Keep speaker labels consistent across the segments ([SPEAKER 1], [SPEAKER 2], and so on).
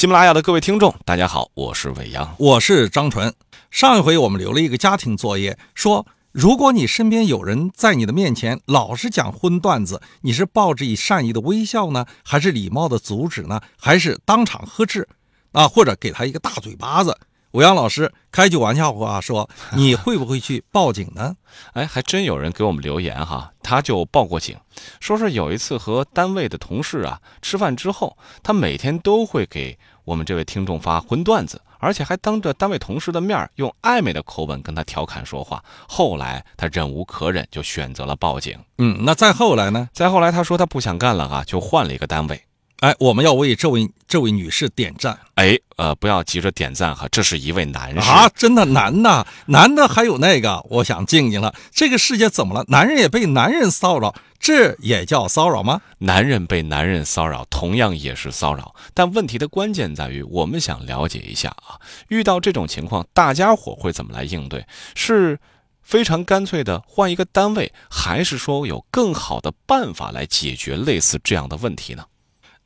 [SPEAKER 1] 喜马拉雅的各位听众，大家好，我是伟阳，
[SPEAKER 2] 我是张纯。上一回我们留了一个家庭作业，说如果你身边有人在你的面前老是讲荤段子，你是抱着以善意的微笑呢，还是礼貌的阻止呢，还是当场呵斥啊，或者给他一个大嘴巴子？伟阳老师开句玩笑话说：“ 你会不会去报警呢？”
[SPEAKER 1] 哎，还真有人给我们留言哈，他就报过警，说是有一次和单位的同事啊吃饭之后，他每天都会给我们这位听众发荤段子，而且还当着单位同事的面用暧昧的口吻跟他调侃说话。后来他忍无可忍，就选择了报警。
[SPEAKER 2] 嗯，那再后来呢？
[SPEAKER 1] 再后来他说他不想干了啊，就换了一个单位。
[SPEAKER 2] 哎，我们要为这位这位女士点赞。
[SPEAKER 1] 哎，呃，不要急着点赞哈，这是一位男士
[SPEAKER 2] 啊，真的男的，男的还有那个，我想静静了。这个世界怎么了？男人也被男人骚扰，这也叫骚扰吗？
[SPEAKER 1] 男人被男人骚扰，同样也是骚扰。但问题的关键在于，我们想了解一下啊，遇到这种情况，大家伙会怎么来应对？是非常干脆的换一个单位，还是说有更好的办法来解决类似这样的问题呢？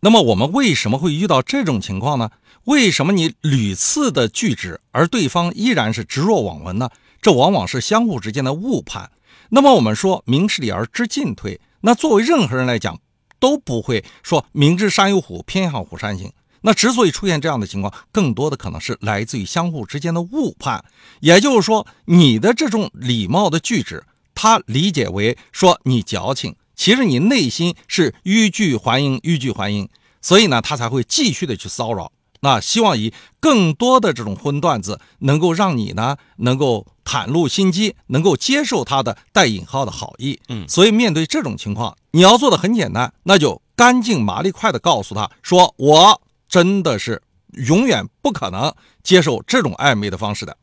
[SPEAKER 2] 那么我们为什么会遇到这种情况呢？为什么你屡次的拒止，而对方依然是置若罔闻呢？这往往是相互之间的误判。那么我们说明事理而知进退，那作为任何人来讲，都不会说明知山有虎，偏向虎山行。那之所以出现这样的情况，更多的可能是来自于相互之间的误判。也就是说，你的这种礼貌的拒止，他理解为说你矫情。其实你内心是欲拒还迎，欲拒还迎，所以呢，他才会继续的去骚扰。那希望以更多的这种荤段子，能够让你呢，能够袒露心机，能够接受他的带引号的好意。
[SPEAKER 1] 嗯，
[SPEAKER 2] 所以面对这种情况，你要做的很简单，那就干净麻利快的告诉他说：“我真的是永远不可能接受这种暧昧的方式的。”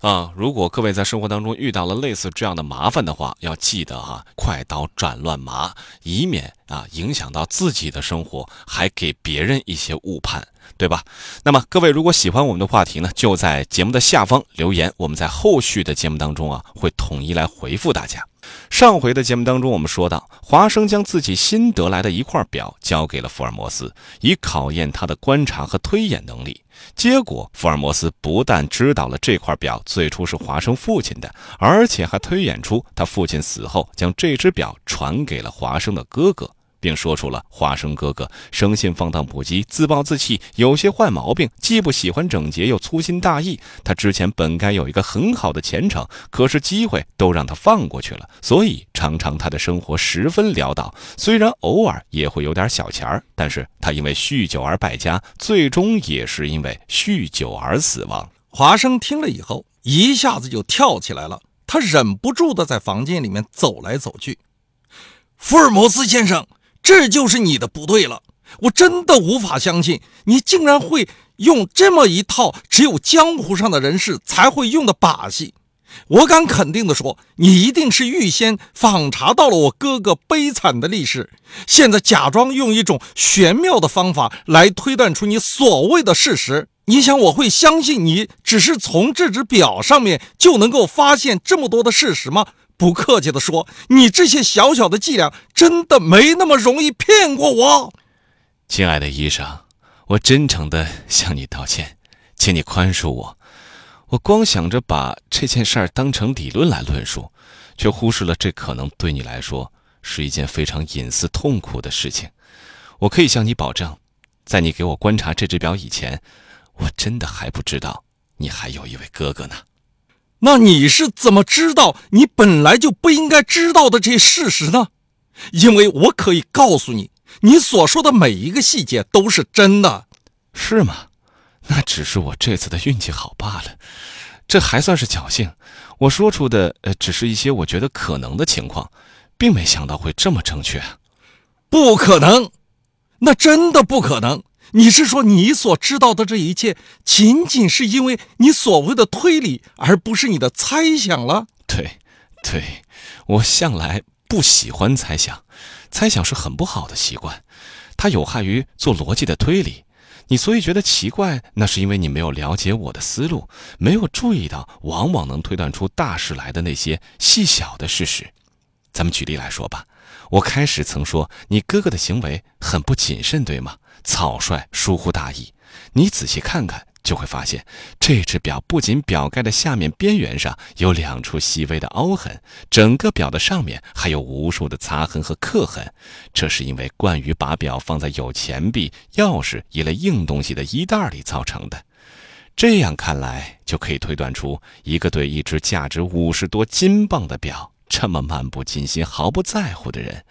[SPEAKER 1] 啊，如果各位在生活当中遇到了类似这样的麻烦的话，要记得哈，快刀斩乱麻，以免啊影响到自己的生活，还给别人一些误判，对吧？那么各位如果喜欢我们的话题呢，就在节目的下方留言，我们在后续的节目当中啊，会统一来回复大家。上回的节目当中，我们说到，华生将自己新得来的一块表交给了福尔摩斯，以考验他的观察和推演能力。结果，福尔摩斯不但知道了这块表最初是华生父亲的，而且还推演出他父亲死后将这只表传给了华生的哥哥。并说出了华生哥哥生性放荡不羁、自暴自弃，有些坏毛病，既不喜欢整洁，又粗心大意。他之前本该有一个很好的前程，可是机会都让他放过去了，所以常常他的生活十分潦倒。虽然偶尔也会有点小钱儿，但是他因为酗酒而败家，最终也是因为酗酒而死亡。
[SPEAKER 2] 华生听了以后，一下子就跳起来了，他忍不住的在房间里面走来走去。福尔摩斯先生。这就是你的不对了，我真的无法相信你竟然会用这么一套只有江湖上的人士才会用的把戏。我敢肯定的说，你一定是预先访查到了我哥哥悲惨的历史，现在假装用一种玄妙的方法来推断出你所谓的事实。你想我会相信你只是从这只表上面就能够发现这么多的事实吗？不客气的说，你这些小小的伎俩真的没那么容易骗过我，
[SPEAKER 1] 亲爱的医生，我真诚的向你道歉，请你宽恕我。我光想着把这件事儿当成理论来论述，却忽视了这可能对你来说是一件非常隐私、痛苦的事情。我可以向你保证，在你给我观察这只表以前，我真的还不知道你还有一位哥哥呢。
[SPEAKER 2] 那你是怎么知道你本来就不应该知道的这些事实呢？因为我可以告诉你，你所说的每一个细节都是真的，
[SPEAKER 1] 是吗？那只是我这次的运气好罢了，这还算是侥幸。我说出的呃，只是一些我觉得可能的情况，并没想到会这么正确。
[SPEAKER 2] 不可能，那真的不可能。你是说，你所知道的这一切，仅仅是因为你所谓的推理，而不是你的猜想了？
[SPEAKER 1] 对，对，我向来不喜欢猜想，猜想是很不好的习惯，它有害于做逻辑的推理。你所以觉得奇怪，那是因为你没有了解我的思路，没有注意到往往能推断出大事来的那些细小的事实。咱们举例来说吧，我开始曾说你哥哥的行为很不谨慎，对吗？草率、疏忽大意，你仔细看看，就会发现，这只表不仅表盖的下面边缘上有两处细微的凹痕，整个表的上面还有无数的擦痕和刻痕。这是因为惯于把表放在有钱币、钥匙一类硬东西的衣袋里造成的。这样看来，就可以推断出，一个对一只价值五十多金镑的表这么漫不经心、毫不在乎的人，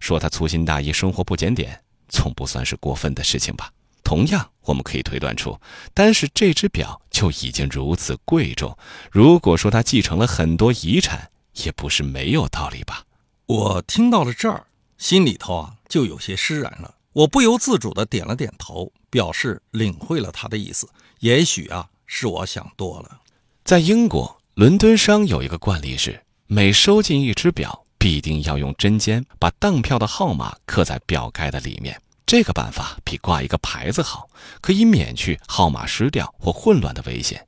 [SPEAKER 1] 说他粗心大意、生活不检点，总不算是过分的事情吧？同样，我们可以推断出，单是这只表就已经如此贵重。如果说他继承了很多遗产，也不是没有道理吧？
[SPEAKER 2] 我听到了这儿，心里头啊就有些释然了。我不由自主地点了点头，表示领会了他的意思。也许啊，是我想多了。
[SPEAKER 1] 在英国伦敦商有一个惯例是，每收进一只表，必定要用针尖把当票的号码刻在表盖的里面。这个办法比挂一个牌子好，可以免去号码失掉或混乱的危险。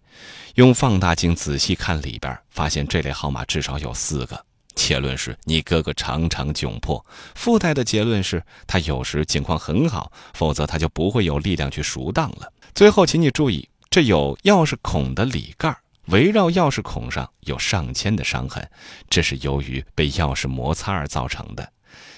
[SPEAKER 1] 用放大镜仔细看里边，发现这类号码至少有四个。结论是你哥哥常常窘迫，附带的结论是他有时境况很好，否则他就不会有力量去赎当了。最后，请你注意，这有钥匙孔的里盖围绕钥匙孔上有上千的伤痕，这是由于被钥匙摩擦而造成的。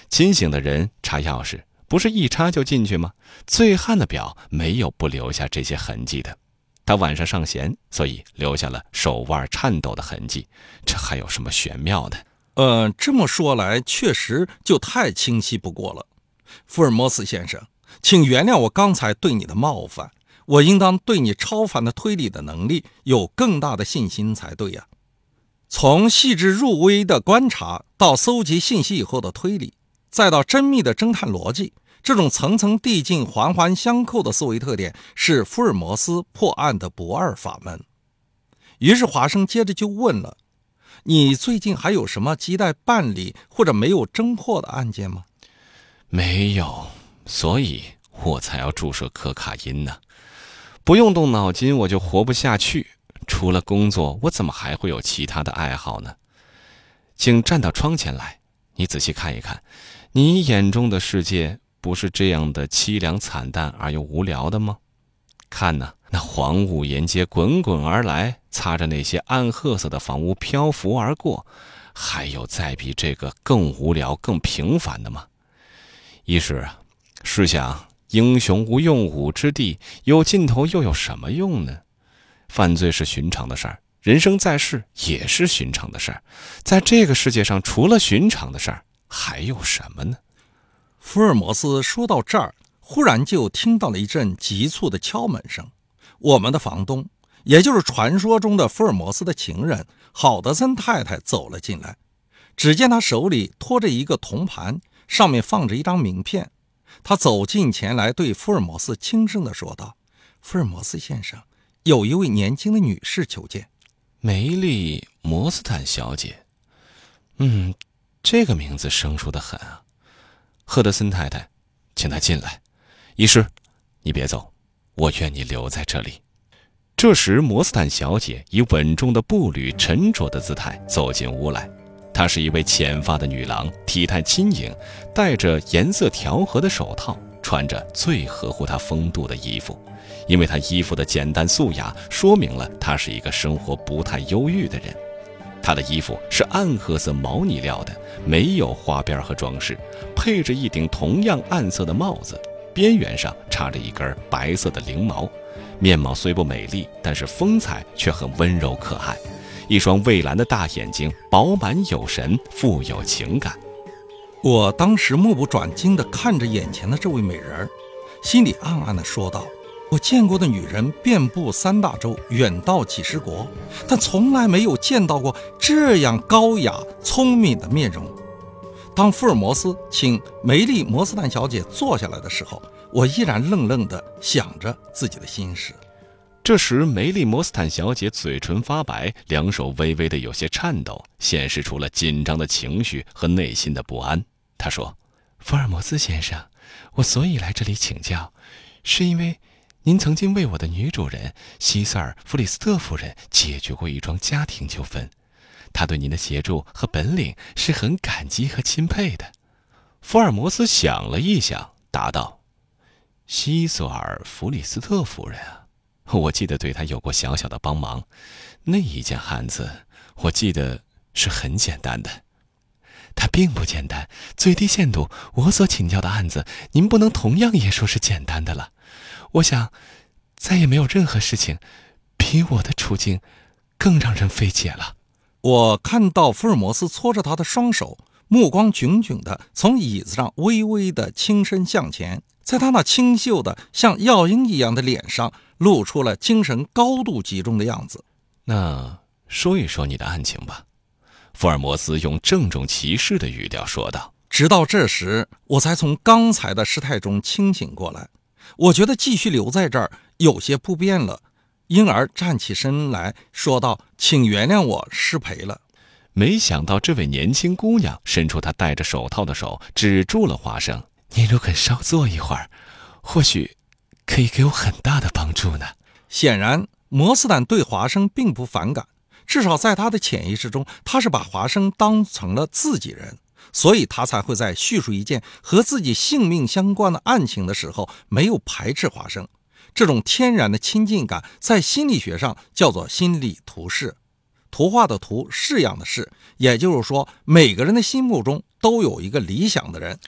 [SPEAKER 1] 清醒的人插钥匙不是一插就进去吗？醉汉的表没有不留下这些痕迹的，他晚上上弦，所以留下了手腕颤抖的痕迹。这还有什么玄妙的？
[SPEAKER 2] 呃，这么说来，确实就太清晰不过了。福尔摩斯先生，请原谅我刚才对你的冒犯。我应当对你超凡的推理的能力有更大的信心才对呀。从细致入微的观察到搜集信息以后的推理，再到缜密的侦探逻辑，这种层层递进、环环相扣的思维特点，是福尔摩斯破案的不二法门。于是华生接着就问了。你最近还有什么亟待办理或者没有侦破的案件吗？
[SPEAKER 1] 没有，所以我才要注射可卡因呢。不用动脑筋，我就活不下去。除了工作，我怎么还会有其他的爱好呢？请站到窗前来，你仔细看一看，你眼中的世界不是这样的凄凉惨淡而又无聊的吗？看呐，那黄雾沿街滚滚而来，擦着那些暗褐色的房屋漂浮而过，还有再比这个更无聊、更平凡的吗？一是啊，试想，英雄无用武之地，有尽头又有什么用呢？犯罪是寻常的事儿，人生在世也是寻常的事儿，在这个世界上，除了寻常的事儿，还有什么呢？
[SPEAKER 2] 福尔摩斯说到这儿。忽然就听到了一阵急促的敲门声，我们的房东，也就是传说中的福尔摩斯的情人郝德森太太走了进来。只见他手里托着一个铜盘，上面放着一张名片。他走近前来，对福尔摩斯轻声地说道：“福尔摩斯先生，有一位年轻的女士求见，
[SPEAKER 1] 梅丽·摩斯坦小姐。嗯，这个名字生疏的很啊。赫德森太太，请她进来。”医师，你别走，我愿你留在这里。这时，摩斯坦小姐以稳重的步履、沉着的姿态走进屋来。她是一位浅发的女郎，体态轻盈，戴着颜色调和的手套，穿着最合乎她风度的衣服。因为她衣服的简单素雅，说明了她是一个生活不太忧郁的人。她的衣服是暗褐色毛呢料的，没有花边和装饰，配着一顶同样暗色的帽子。边缘上插着一根白色的翎毛，面貌虽不美丽，但是风采却很温柔可爱。一双蔚蓝的大眼睛，饱满有神，富有情感。
[SPEAKER 2] 我当时目不转睛地看着眼前的这位美人儿，心里暗暗地说道：“我见过的女人遍布三大洲，远到几十国，但从来没有见到过这样高雅聪明的面容。”当福尔摩斯请梅丽·摩斯坦小姐坐下来的时候，我依然愣愣地想着自己的心事。
[SPEAKER 1] 这时，梅丽·摩斯坦小姐嘴唇发白，两手微微的有些颤抖，显示出了紧张的情绪和内心的不安。她说：“福尔摩斯先生，我所以来这里请教，是因为您曾经为我的女主人希瑟尔·弗里斯特夫人解决过一桩家庭纠纷。”她对您的协助和本领是很感激和钦佩的。福尔摩斯想了一想，答道：“西索尔·弗里斯特夫人啊，我记得对她有过小小的帮忙。那一件案子，我记得是很简单的。它并不简单，最低限度，我所请教的案子，您不能同样也说是简单的了。我想，再也没有任何事情，比我的处境更让人费解了。
[SPEAKER 2] 我看到福尔摩斯搓着他的双手，目光炯炯的从椅子上微微的倾身向前，在他那清秀的像药鹰一样的脸上，露出了精神高度集中的样子。
[SPEAKER 1] 那说一说你的案情吧。福尔摩斯用郑重其事的语调说道。
[SPEAKER 2] 直到这时，我才从刚才的失态中清醒过来。我觉得继续留在这儿有些不便了，因而站起身来说道：“请原谅我失陪了。”
[SPEAKER 1] 没想到这位年轻姑娘伸出她戴着手套的手，止住了华生。您如肯稍坐一会儿，或许可以给我很大的帮助呢。
[SPEAKER 2] 显然，摩斯坦对华生并不反感，至少在他的潜意识中，他是把华生当成了自己人。所以他才会在叙述一件和自己性命相关的案情的时候，没有排斥华生。这种天然的亲近感，在心理学上叫做心理图式，图画的图，式样的式。也就是说，每个人的心目中都有一个理想的人。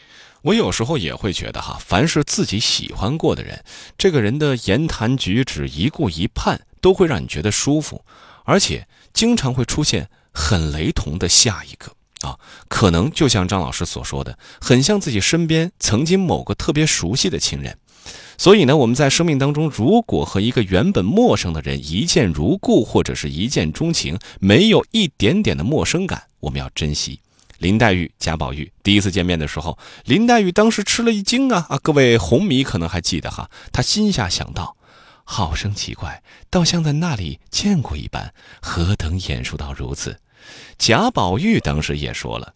[SPEAKER 1] 我有时候也会觉得，哈，凡是自己喜欢过的人，这个人的言谈举止、一顾一盼，都会让你觉得舒服，而且经常会出现很雷同的下一个。啊，可能就像张老师所说的，很像自己身边曾经某个特别熟悉的亲人。所以呢，我们在生命当中，如果和一个原本陌生的人一见如故，或者是一见钟情，没有一点点的陌生感，我们要珍惜。林黛玉、贾宝玉第一次见面的时候，林黛玉当时吃了一惊啊啊！各位红迷可能还记得哈，她心下想到，好生奇怪，倒像在那里见过一般，何等眼熟到如此。贾宝玉当时也说了：“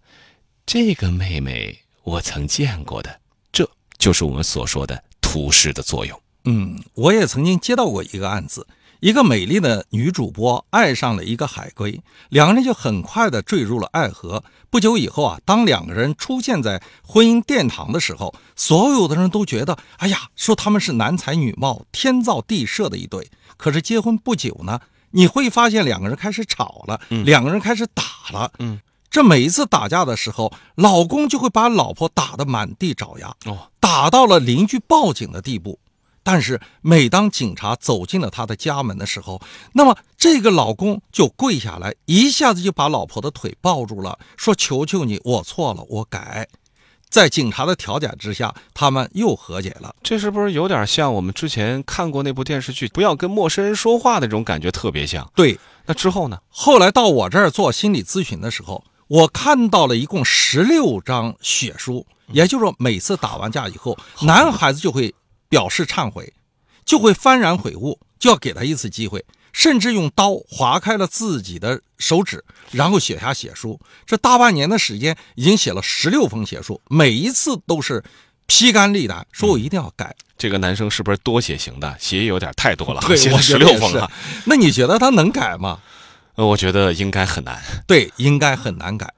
[SPEAKER 1] 这个妹妹我曾见过的，这就是我们所说的图示的作用。”
[SPEAKER 2] 嗯，我也曾经接到过一个案子，一个美丽的女主播爱上了一个海归，两个人就很快的坠入了爱河。不久以后啊，当两个人出现在婚姻殿堂的时候，所有的人都觉得，哎呀，说他们是男才女貌、天造地设的一对。可是结婚不久呢？你会发现两个人开始吵了，两个人开始打了。
[SPEAKER 1] 嗯，
[SPEAKER 2] 这每一次打架的时候，老公就会把老婆打得满地找牙，
[SPEAKER 1] 哦，
[SPEAKER 2] 打到了邻居报警的地步。但是每当警察走进了他的家门的时候，那么这个老公就跪下来，一下子就把老婆的腿抱住了，说：“求求你，我错了，我改。”在警察的调解之下，他们又和解了。
[SPEAKER 1] 这是不是有点像我们之前看过那部电视剧《不要跟陌生人说话》的那种感觉？特别像。
[SPEAKER 2] 对，
[SPEAKER 1] 那之后呢？
[SPEAKER 2] 后来到我这儿做心理咨询的时候，我看到了一共十六张血书，也就是说，每次打完架以后，男孩子就会表示忏悔，就会幡然悔悟，就要给他一次机会。甚至用刀划开了自己的手指，然后写下血书。这大半年的时间，已经写了十六封血书，每一次都是披肝沥胆，说我一定要改。
[SPEAKER 1] 这个男生是不是多血型的？血有点太多了，
[SPEAKER 2] 写
[SPEAKER 1] 了十六封了。
[SPEAKER 2] 那你觉得他能改吗？
[SPEAKER 1] 呃，我觉得应该很难。
[SPEAKER 2] 对，应该很难改。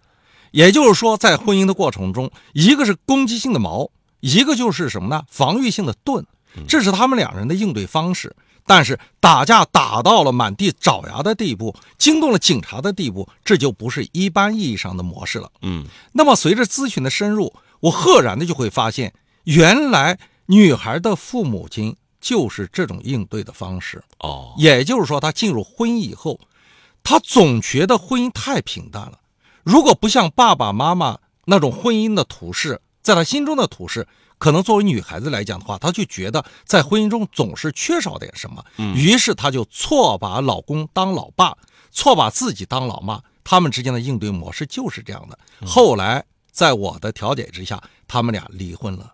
[SPEAKER 2] 也就是说，在婚姻的过程中，一个是攻击性的矛，一个就是什么呢？防御性的盾，这是他们两人的应对方式。但是打架打到了满地找牙的地步，惊动了警察的地步，这就不是一般意义上的模式了。
[SPEAKER 1] 嗯，
[SPEAKER 2] 那么随着咨询的深入，我赫然的就会发现，原来女孩的父母亲就是这种应对的方式。
[SPEAKER 1] 哦，
[SPEAKER 2] 也就是说，她进入婚姻以后，她总觉得婚姻太平淡了。如果不像爸爸妈妈那种婚姻的图式，在她心中的图式。可能作为女孩子来讲的话，她就觉得在婚姻中总是缺少点什么，于是她就错把老公当老爸，错把自己当老妈。他们之间的应对模式就是这样的。后来在我的调解之下，他们俩离婚了。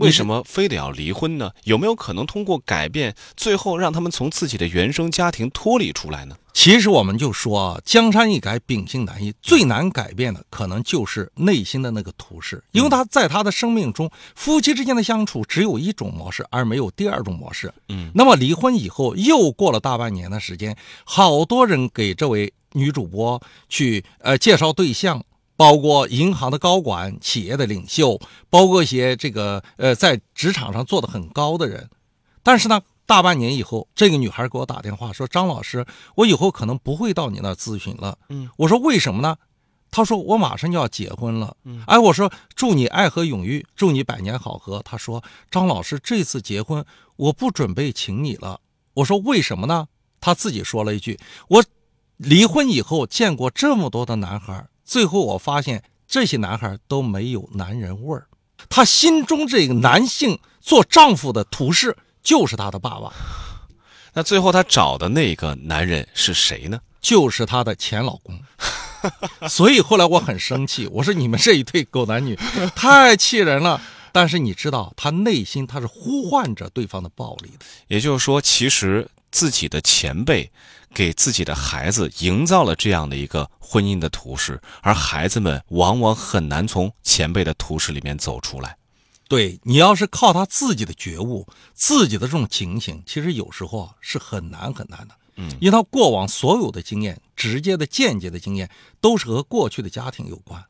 [SPEAKER 1] 为什么非得要离婚呢？有没有可能通过改变，最后让他们从自己的原生家庭脱离出来呢？
[SPEAKER 2] 其实我们就说，江山易改，秉性难移。最难改变的，可能就是内心的那个图式，因为他在他的生命中，夫妻之间的相处只有一种模式，而没有第二种模式。
[SPEAKER 1] 嗯，
[SPEAKER 2] 那么离婚以后，又过了大半年的时间，好多人给这位女主播去呃介绍对象。包括银行的高管、企业的领袖，包括一些这个呃在职场上做的很高的人。但是呢，大半年以后，这个女孩给我打电话说：“张老师，我以后可能不会到你那咨询了。”
[SPEAKER 1] 嗯，
[SPEAKER 2] 我说为什么呢？她说我马上就要结婚了。嗯，哎，我说祝你爱河永浴，祝你百年好合。她说张老师这次结婚我不准备请你了。我说为什么呢？她自己说了一句：“我离婚以后见过这么多的男孩，最后我发现这些男孩都没有男人味儿。他心中这个男性做丈夫的图示就是他的爸爸。
[SPEAKER 1] 那最后他找的那个男人是谁呢？
[SPEAKER 2] 就是她的前老公。”所以后来我很生气，我说你们这一对狗男女 太气人了。但是你知道，他内心他是呼唤着对方的暴力的。
[SPEAKER 1] 也就是说，其实自己的前辈给自己的孩子营造了这样的一个婚姻的图式，而孩子们往往很难从前辈的图式里面走出来。
[SPEAKER 2] 对你要是靠他自己的觉悟、自己的这种警醒，其实有时候啊是很难很难的。
[SPEAKER 1] 嗯，
[SPEAKER 2] 因为他过往所有的经验，直接的、间接的经验，都是和过去的家庭有关。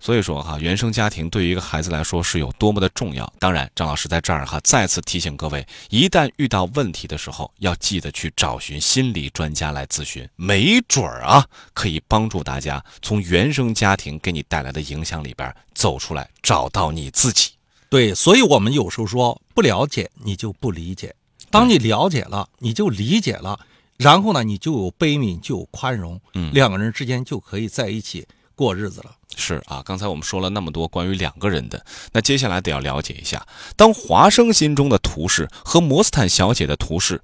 [SPEAKER 1] 所以说哈，原生家庭对于一个孩子来说是有多么的重要。当然，张老师在这儿哈再次提醒各位，一旦遇到问题的时候，要记得去找寻心理专家来咨询，没准儿啊可以帮助大家从原生家庭给你带来的影响里边走出来，找到你自己。
[SPEAKER 2] 对，所以我们有时候说，不了解你就不理解，当你了解了，你就理解了，然后呢，你就有悲悯，就有宽容，
[SPEAKER 1] 嗯
[SPEAKER 2] 两个人之间就可以在一起过日子了。
[SPEAKER 1] 是啊，刚才我们说了那么多关于两个人的，那接下来得要了解一下，当华生心中的图式和摩斯坦小姐的图式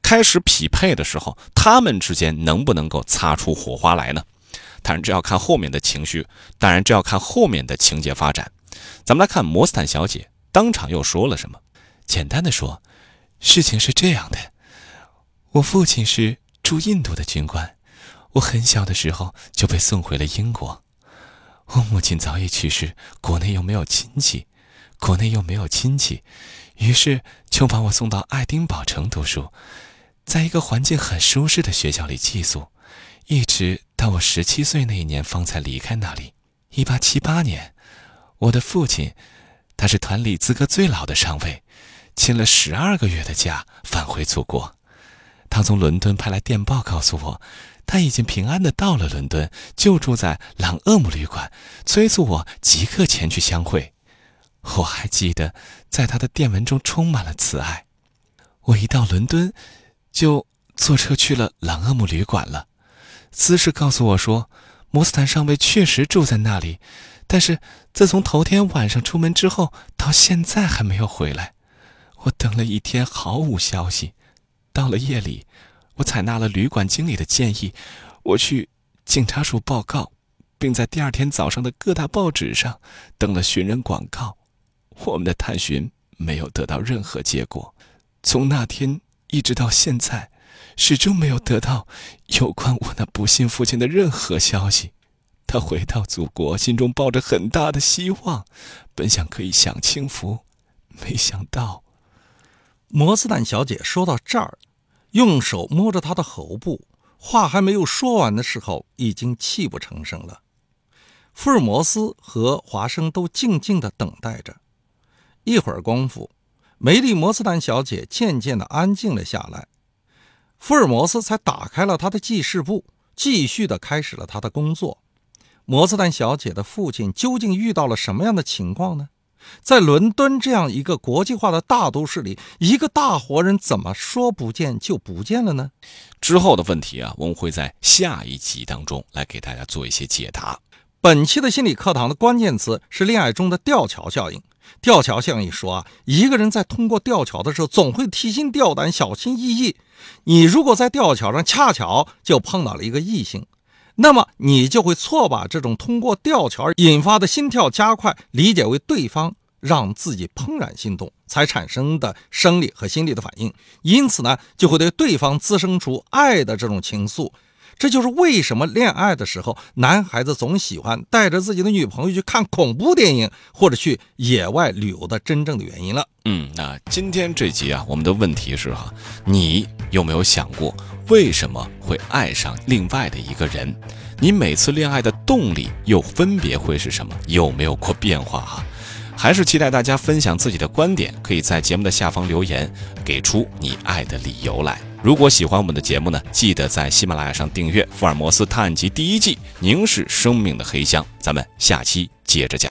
[SPEAKER 1] 开始匹配的时候，他们之间能不能够擦出火花来呢？当然，这要看后面的情绪，当然这要看后面的情节发展。咱们来看摩斯坦小姐当场又说了什么。简单的说，事情是这样的，我父亲是驻印度的军官，我很小的时候就被送回了英国。我母亲早已去世，国内又没有亲戚，国内又没有亲戚，于是就把我送到爱丁堡城读书，在一个环境很舒适的学校里寄宿，一直到我十七岁那一年方才离开那里。一八七八年，我的父亲，他是团里资格最老的上尉，请了十二个月的假返回祖国。他从伦敦派来电报告诉我，他已经平安的到了伦敦，就住在朗厄姆旅馆，催促我即刻前去相会。我还记得，在他的电文中充满了慈爱。我一到伦敦，就坐车去了朗厄姆旅馆了。司事告诉我说，摩斯坦上尉确实住在那里，但是自从头天晚上出门之后，到现在还没有回来。我等了一天，毫无消息。到了夜里，我采纳了旅馆经理的建议，我去警察署报告，并在第二天早上的各大报纸上登了寻人广告。我们的探寻没有得到任何结果，从那天一直到现在，始终没有得到有关我那不幸父亲的任何消息。他回到祖国，心中抱着很大的希望，本想可以享清福，没想到。
[SPEAKER 2] 摩斯坦小姐说到这儿，用手摸着他的喉部，话还没有说完的时候，已经泣不成声了。福尔摩斯和华生都静静地等待着。一会儿功夫，梅丽摩斯坦小姐渐渐地安静了下来，福尔摩斯才打开了他的记事簿，继续地开始了他的工作。摩斯坦小姐的父亲究竟遇到了什么样的情况呢？在伦敦这样一个国际化的大都市里，一个大活人怎么说不见就不见了呢？
[SPEAKER 1] 之后的问题啊，我们会在下一集当中来给大家做一些解答。
[SPEAKER 2] 本期的心理课堂的关键词是恋爱中的吊桥效应。吊桥效应说啊，一个人在通过吊桥的时候，总会提心吊胆、小心翼翼。你如果在吊桥上恰巧就碰到了一个异性，那么你就会错把这种通过吊桥引发的心跳加快理解为对方让自己怦然心动才产生的生理和心理的反应，因此呢，就会对对方滋生出爱的这种情愫。这就是为什么恋爱的时候，男孩子总喜欢带着自己的女朋友去看恐怖电影或者去野外旅游的真正的原因了。
[SPEAKER 1] 嗯，那今天这集啊，我们的问题是哈，你有没有想过为什么会爱上另外的一个人？你每次恋爱的动力又分别会是什么？有没有过变化哈？还是期待大家分享自己的观点，可以在节目的下方留言，给出你爱的理由来。如果喜欢我们的节目呢，记得在喜马拉雅上订阅《福尔摩斯探案集》第一季《凝视生命的黑箱》。咱们下期接着讲。